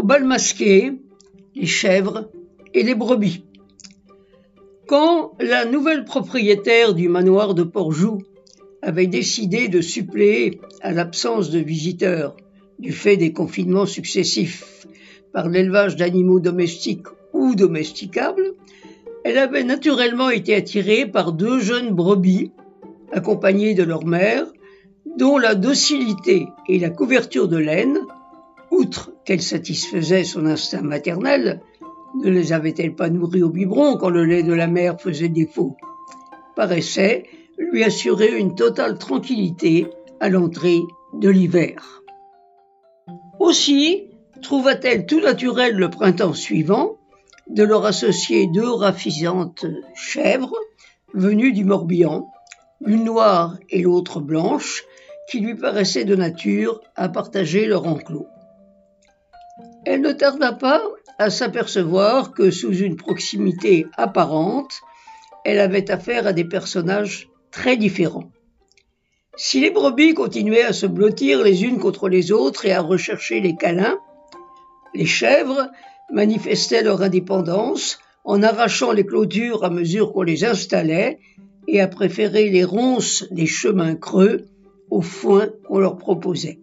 au bal masqué, les chèvres et les brebis. Quand la nouvelle propriétaire du manoir de Portjoux avait décidé de suppléer à l'absence de visiteurs du fait des confinements successifs par l'élevage d'animaux domestiques ou domesticables, elle avait naturellement été attirée par deux jeunes brebis, accompagnées de leur mère, dont la docilité et la couverture de laine, outre qu'elle satisfaisait son instinct maternel, ne les avait-elle pas nourries au biberon quand le lait de la mère faisait défaut, paraissait lui assurer une totale tranquillité à l'entrée de l'hiver. Aussi trouva-t-elle tout naturel le printemps suivant de leur associer deux raffisantes chèvres venues du Morbihan, l'une noire et l'autre blanche, qui lui paraissaient de nature à partager leur enclos. Elle ne tarda pas à s'apercevoir que sous une proximité apparente, elle avait affaire à des personnages très différents. Si les brebis continuaient à se blottir les unes contre les autres et à rechercher les câlins, les chèvres manifestaient leur indépendance en arrachant les clôtures à mesure qu'on les installait et à préférer les ronces des chemins creux au foin qu'on leur proposait.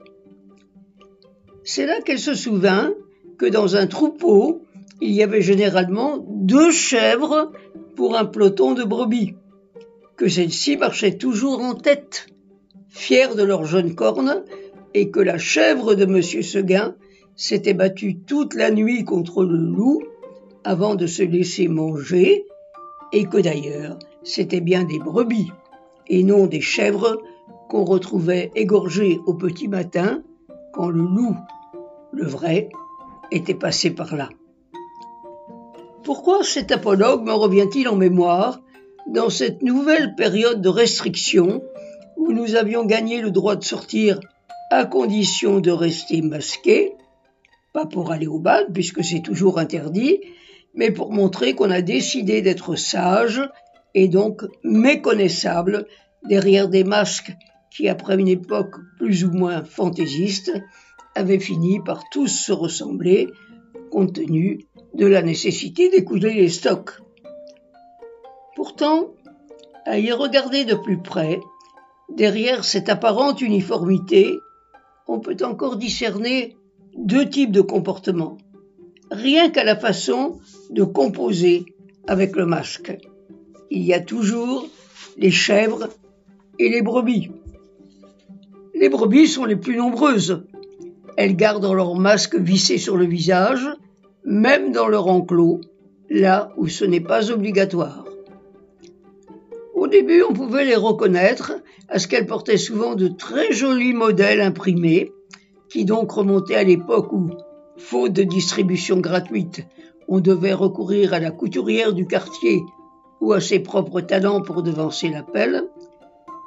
C'est là qu'elle se souvint que dans un troupeau, il y avait généralement deux chèvres pour un peloton de brebis, que celles-ci marchaient toujours en tête, fières de leurs jeunes cornes, et que la chèvre de M. Seguin s'était battue toute la nuit contre le loup avant de se laisser manger, et que d'ailleurs c'étaient bien des brebis et non des chèvres qu'on retrouvait égorgées au petit matin quand le loup, le vrai, était passé par là. Pourquoi cet apologue me revient-il en mémoire dans cette nouvelle période de restriction où nous avions gagné le droit de sortir à condition de rester masqués, pas pour aller au bal puisque c'est toujours interdit, mais pour montrer qu'on a décidé d'être sage et donc méconnaissable derrière des masques qui, après une époque plus ou moins fantaisiste, avaient fini par tous se ressembler compte tenu de la nécessité d'écouler les stocks. Pourtant, à y regarder de plus près, derrière cette apparente uniformité, on peut encore discerner deux types de comportements, rien qu'à la façon de composer avec le masque. Il y a toujours les chèvres et les brebis. Les brebis sont les plus nombreuses. Elles gardent leur masque vissé sur le visage, même dans leur enclos, là où ce n'est pas obligatoire. Au début, on pouvait les reconnaître à ce qu'elles portaient souvent de très jolis modèles imprimés, qui donc remontaient à l'époque où, faute de distribution gratuite, on devait recourir à la couturière du quartier ou à ses propres talents pour devancer l'appel,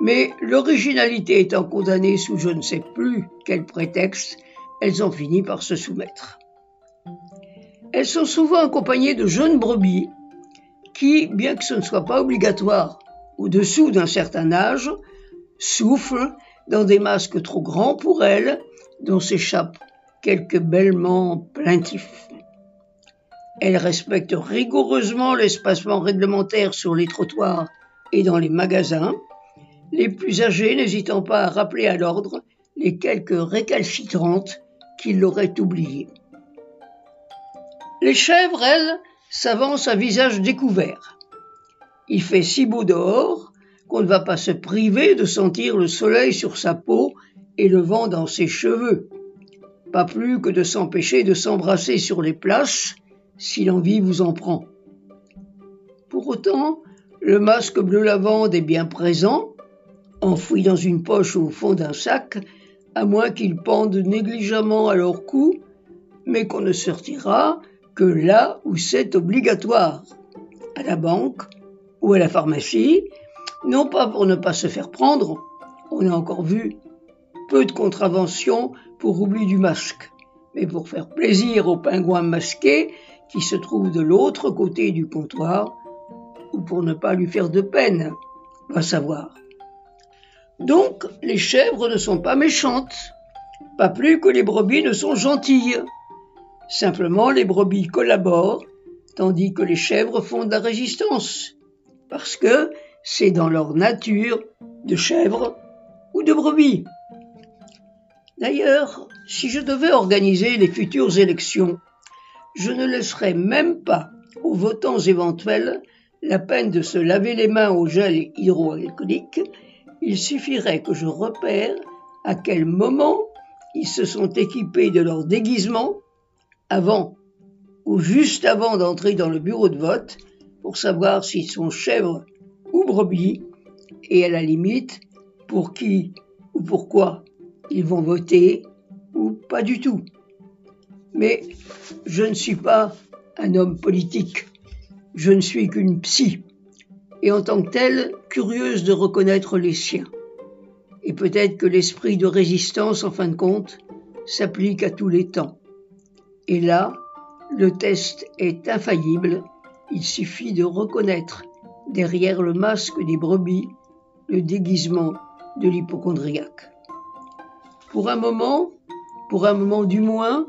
mais l'originalité étant condamnée sous je ne sais plus quel prétexte, elles ont fini par se soumettre. Elles sont souvent accompagnées de jeunes brebis qui, bien que ce ne soit pas obligatoire au-dessous d'un certain âge, soufflent dans des masques trop grands pour elles, dont s'échappent quelques bêlements plaintifs. Elles respectent rigoureusement l'espacement réglementaire sur les trottoirs et dans les magasins, les plus âgés n'hésitant pas à rappeler à l'ordre les quelques récalcitrantes qui l'auraient oublié. Les chèvres, elles, s'avancent à visage découvert. Il fait si beau dehors qu'on ne va pas se priver de sentir le soleil sur sa peau et le vent dans ses cheveux, pas plus que de s'empêcher de s'embrasser sur les places si l'envie vous en prend. Pour autant, le masque bleu lavande est bien présent, enfoui dans une poche au fond d'un sac, à moins qu'il pende négligemment à leur cou, mais qu'on ne sortira que là où c'est obligatoire, à la banque ou à la pharmacie, non pas pour ne pas se faire prendre, on a encore vu peu de contraventions pour oubli du masque, mais pour faire plaisir aux pingouins masqués qui se trouve de l'autre côté du comptoir, ou pour ne pas lui faire de peine, va savoir. Donc, les chèvres ne sont pas méchantes, pas plus que les brebis ne sont gentilles. Simplement, les brebis collaborent, tandis que les chèvres font de la résistance, parce que c'est dans leur nature de chèvre ou de brebis. D'ailleurs, si je devais organiser les futures élections, je ne laisserais même pas aux votants éventuels la peine de se laver les mains au gel hydroalcoolique, il suffirait que je repère à quel moment ils se sont équipés de leur déguisement avant ou juste avant d'entrer dans le bureau de vote pour savoir s'ils sont chèvres ou brebis et à la limite pour qui ou pourquoi ils vont voter ou pas du tout. Mais je ne suis pas un homme politique, je ne suis qu'une psy, et en tant que telle, curieuse de reconnaître les siens. Et peut-être que l'esprit de résistance, en fin de compte, s'applique à tous les temps. Et là, le test est infaillible, il suffit de reconnaître derrière le masque des brebis le déguisement de l'hypochondriaque. Pour un moment, pour un moment du moins,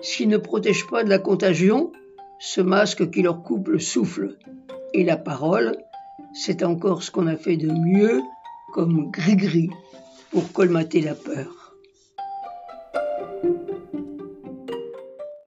s'ils ne protègent pas de la contagion, ce masque qui leur coupe le souffle et la parole, c'est encore ce qu'on a fait de mieux comme gris-gris pour colmater la peur.